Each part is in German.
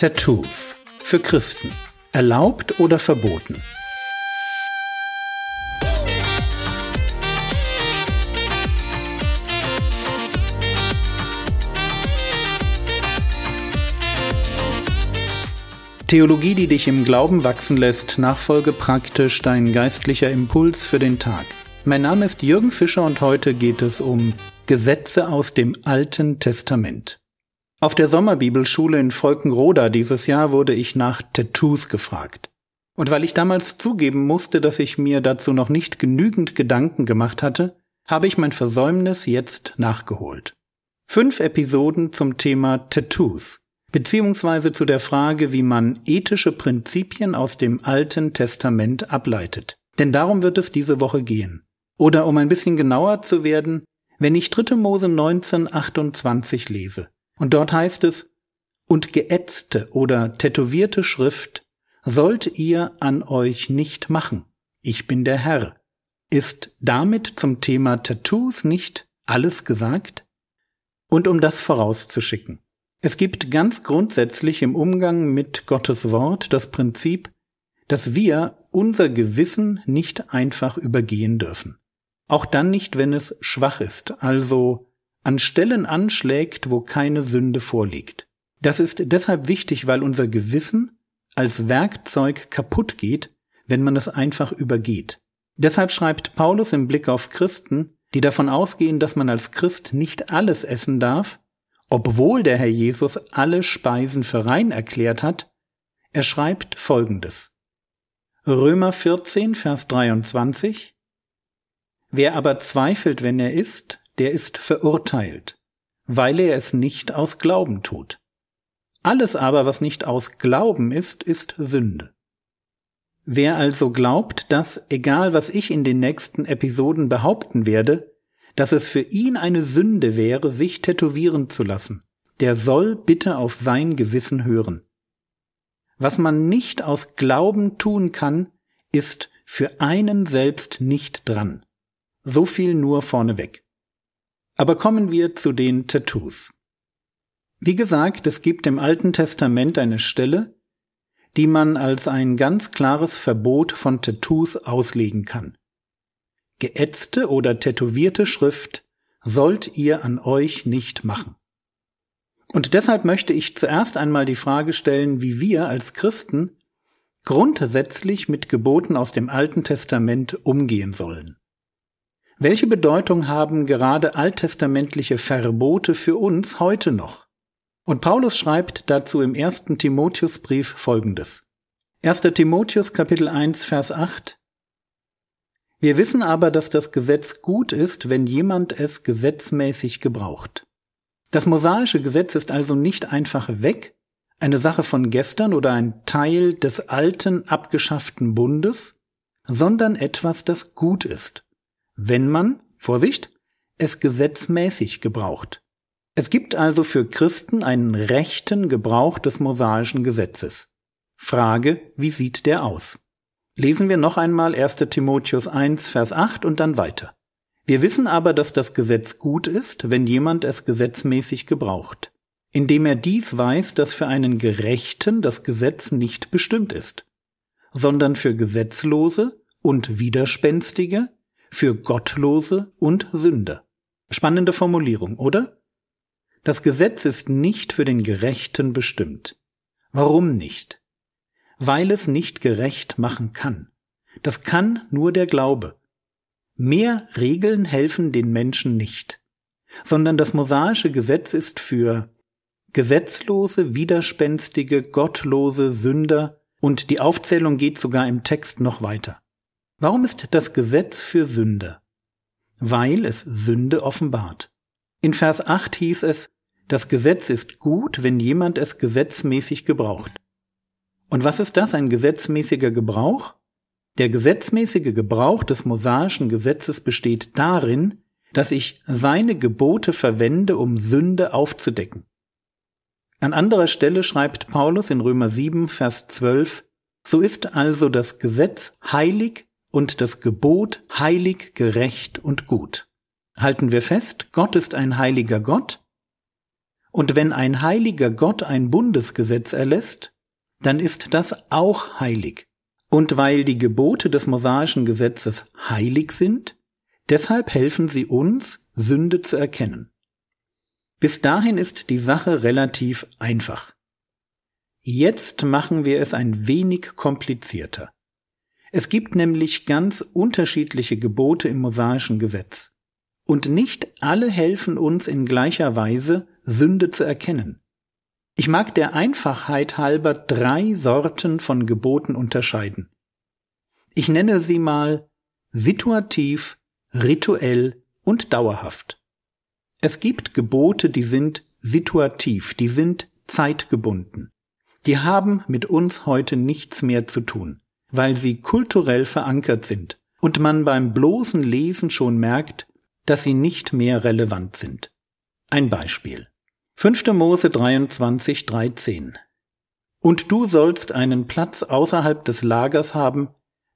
Tattoos. Für Christen. Erlaubt oder verboten? Theologie, die dich im Glauben wachsen lässt, Nachfolge praktisch, dein geistlicher Impuls für den Tag. Mein Name ist Jürgen Fischer und heute geht es um Gesetze aus dem Alten Testament. Auf der Sommerbibelschule in Volkenroda dieses Jahr wurde ich nach Tattoos gefragt. Und weil ich damals zugeben musste, dass ich mir dazu noch nicht genügend Gedanken gemacht hatte, habe ich mein Versäumnis jetzt nachgeholt. Fünf Episoden zum Thema Tattoos, beziehungsweise zu der Frage, wie man ethische Prinzipien aus dem Alten Testament ableitet. Denn darum wird es diese Woche gehen. Oder um ein bisschen genauer zu werden, wenn ich 3. Mose 1928 lese. Und dort heißt es, und geätzte oder tätowierte Schrift sollt ihr an euch nicht machen. Ich bin der Herr. Ist damit zum Thema Tattoos nicht alles gesagt? Und um das vorauszuschicken. Es gibt ganz grundsätzlich im Umgang mit Gottes Wort das Prinzip, dass wir unser Gewissen nicht einfach übergehen dürfen. Auch dann nicht, wenn es schwach ist, also an Stellen anschlägt, wo keine Sünde vorliegt. Das ist deshalb wichtig, weil unser Gewissen als Werkzeug kaputt geht, wenn man es einfach übergeht. Deshalb schreibt Paulus im Blick auf Christen, die davon ausgehen, dass man als Christ nicht alles essen darf, obwohl der Herr Jesus alle Speisen für rein erklärt hat, er schreibt Folgendes. Römer 14, Vers 23 Wer aber zweifelt, wenn er isst, der ist verurteilt, weil er es nicht aus Glauben tut. Alles aber, was nicht aus Glauben ist, ist Sünde. Wer also glaubt, dass, egal was ich in den nächsten Episoden behaupten werde, dass es für ihn eine Sünde wäre, sich tätowieren zu lassen, der soll bitte auf sein Gewissen hören. Was man nicht aus Glauben tun kann, ist für einen selbst nicht dran. So viel nur vorneweg. Aber kommen wir zu den Tattoos. Wie gesagt, es gibt im Alten Testament eine Stelle, die man als ein ganz klares Verbot von Tattoos auslegen kann. Geätzte oder tätowierte Schrift sollt ihr an euch nicht machen. Und deshalb möchte ich zuerst einmal die Frage stellen, wie wir als Christen grundsätzlich mit Geboten aus dem Alten Testament umgehen sollen. Welche Bedeutung haben gerade alttestamentliche Verbote für uns heute noch? Und Paulus schreibt dazu im ersten Timotheusbrief folgendes. 1. Timotheus Kapitel 1 Vers 8 Wir wissen aber, dass das Gesetz gut ist, wenn jemand es gesetzmäßig gebraucht. Das mosaische Gesetz ist also nicht einfach weg, eine Sache von gestern oder ein Teil des alten abgeschafften Bundes, sondern etwas, das gut ist wenn man, Vorsicht, es gesetzmäßig gebraucht. Es gibt also für Christen einen rechten Gebrauch des mosaischen Gesetzes. Frage, wie sieht der aus? Lesen wir noch einmal 1. Timotheus 1, Vers 8 und dann weiter. Wir wissen aber, dass das Gesetz gut ist, wenn jemand es gesetzmäßig gebraucht, indem er dies weiß, dass für einen Gerechten das Gesetz nicht bestimmt ist, sondern für Gesetzlose und Widerspenstige, für Gottlose und Sünder. Spannende Formulierung, oder? Das Gesetz ist nicht für den Gerechten bestimmt. Warum nicht? Weil es nicht gerecht machen kann. Das kann nur der Glaube. Mehr Regeln helfen den Menschen nicht, sondern das mosaische Gesetz ist für gesetzlose, widerspenstige, gottlose Sünder und die Aufzählung geht sogar im Text noch weiter. Warum ist das Gesetz für Sünde? Weil es Sünde offenbart. In Vers 8 hieß es, das Gesetz ist gut, wenn jemand es gesetzmäßig gebraucht. Und was ist das, ein gesetzmäßiger Gebrauch? Der gesetzmäßige Gebrauch des mosaischen Gesetzes besteht darin, dass ich seine Gebote verwende, um Sünde aufzudecken. An anderer Stelle schreibt Paulus in Römer 7, Vers 12, So ist also das Gesetz heilig und das Gebot heilig, gerecht und gut. Halten wir fest, Gott ist ein heiliger Gott Und wenn ein heiliger Gott ein Bundesgesetz erlässt, dann ist das auch heilig. Und weil die Gebote des mosaischen Gesetzes heilig sind, deshalb helfen sie uns, Sünde zu erkennen. Bis dahin ist die Sache relativ einfach. Jetzt machen wir es ein wenig komplizierter. Es gibt nämlich ganz unterschiedliche Gebote im mosaischen Gesetz. Und nicht alle helfen uns in gleicher Weise, Sünde zu erkennen. Ich mag der Einfachheit halber drei Sorten von Geboten unterscheiden. Ich nenne sie mal situativ, rituell und dauerhaft. Es gibt Gebote, die sind situativ, die sind zeitgebunden. Die haben mit uns heute nichts mehr zu tun, weil sie kulturell verankert sind und man beim bloßen Lesen schon merkt, dass sie nicht mehr relevant sind. Ein Beispiel. 5. Mose 23, 13. Und du sollst einen Platz außerhalb des Lagers haben,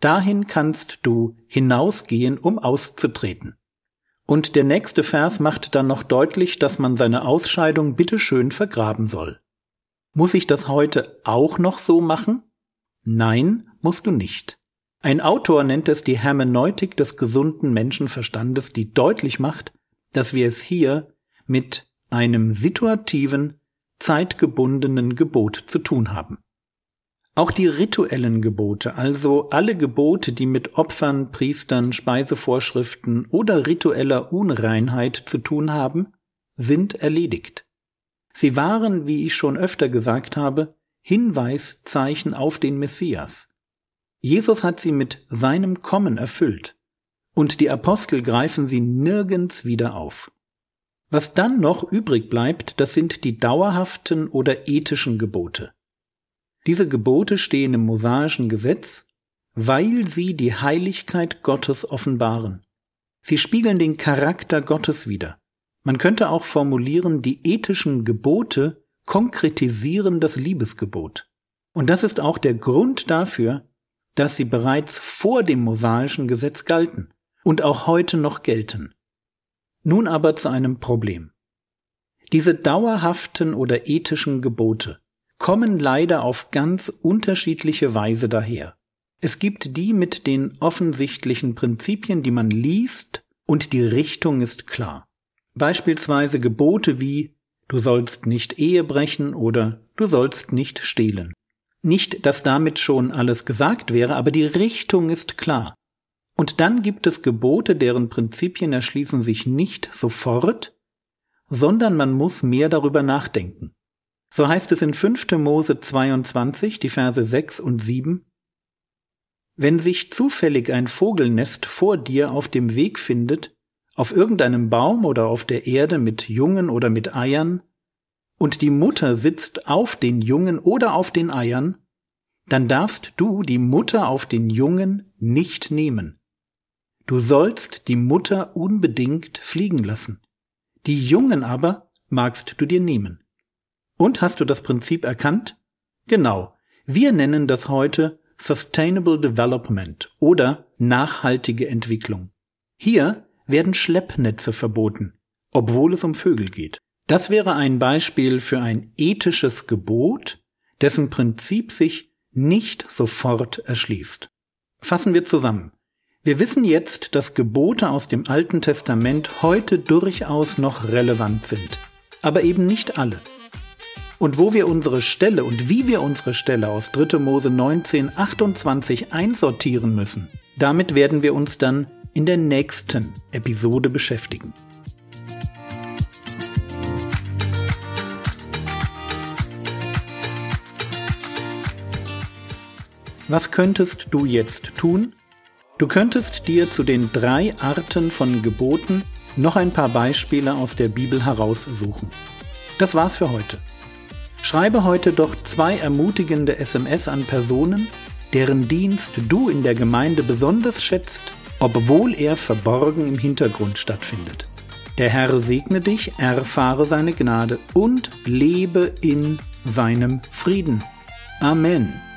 dahin kannst du hinausgehen, um auszutreten. Und der nächste Vers macht dann noch deutlich, dass man seine Ausscheidung bitteschön vergraben soll. Muss ich das heute auch noch so machen? Nein, musst du nicht. Ein Autor nennt es die Hermeneutik des gesunden Menschenverstandes, die deutlich macht, dass wir es hier mit einem situativen, zeitgebundenen Gebot zu tun haben. Auch die rituellen Gebote, also alle Gebote, die mit Opfern, Priestern, Speisevorschriften oder ritueller Unreinheit zu tun haben, sind erledigt. Sie waren, wie ich schon öfter gesagt habe, Hinweiszeichen auf den Messias. Jesus hat sie mit seinem Kommen erfüllt, und die Apostel greifen sie nirgends wieder auf. Was dann noch übrig bleibt, das sind die dauerhaften oder ethischen Gebote. Diese Gebote stehen im mosaischen Gesetz, weil sie die Heiligkeit Gottes offenbaren. Sie spiegeln den Charakter Gottes wider. Man könnte auch formulieren, die ethischen Gebote konkretisieren das Liebesgebot. Und das ist auch der Grund dafür, dass sie bereits vor dem mosaischen Gesetz galten und auch heute noch gelten. Nun aber zu einem Problem. Diese dauerhaften oder ethischen Gebote kommen leider auf ganz unterschiedliche Weise daher. Es gibt die mit den offensichtlichen Prinzipien, die man liest, und die Richtung ist klar. Beispielsweise Gebote wie du sollst nicht Ehe brechen oder du sollst nicht stehlen. Nicht, dass damit schon alles gesagt wäre, aber die Richtung ist klar. Und dann gibt es Gebote, deren Prinzipien erschließen sich nicht sofort, sondern man muss mehr darüber nachdenken. So heißt es in 5. Mose 22, die Verse 6 und 7, Wenn sich zufällig ein Vogelnest vor dir auf dem Weg findet, auf irgendeinem Baum oder auf der Erde mit Jungen oder mit Eiern, und die Mutter sitzt auf den Jungen oder auf den Eiern, dann darfst du die Mutter auf den Jungen nicht nehmen. Du sollst die Mutter unbedingt fliegen lassen. Die Jungen aber magst du dir nehmen. Und hast du das Prinzip erkannt? Genau. Wir nennen das heute Sustainable Development oder nachhaltige Entwicklung. Hier werden Schleppnetze verboten, obwohl es um Vögel geht. Das wäre ein Beispiel für ein ethisches Gebot, dessen Prinzip sich nicht sofort erschließt. Fassen wir zusammen. Wir wissen jetzt, dass Gebote aus dem Alten Testament heute durchaus noch relevant sind, aber eben nicht alle. Und wo wir unsere Stelle und wie wir unsere Stelle aus 3. Mose 19, 28 einsortieren müssen, damit werden wir uns dann in der nächsten Episode beschäftigen. Was könntest du jetzt tun, Du könntest dir zu den drei Arten von Geboten noch ein paar Beispiele aus der Bibel heraussuchen. Das war's für heute. Schreibe heute doch zwei ermutigende SMS an Personen, deren Dienst du in der Gemeinde besonders schätzt, obwohl er verborgen im Hintergrund stattfindet. Der Herr segne dich, erfahre seine Gnade und lebe in seinem Frieden. Amen.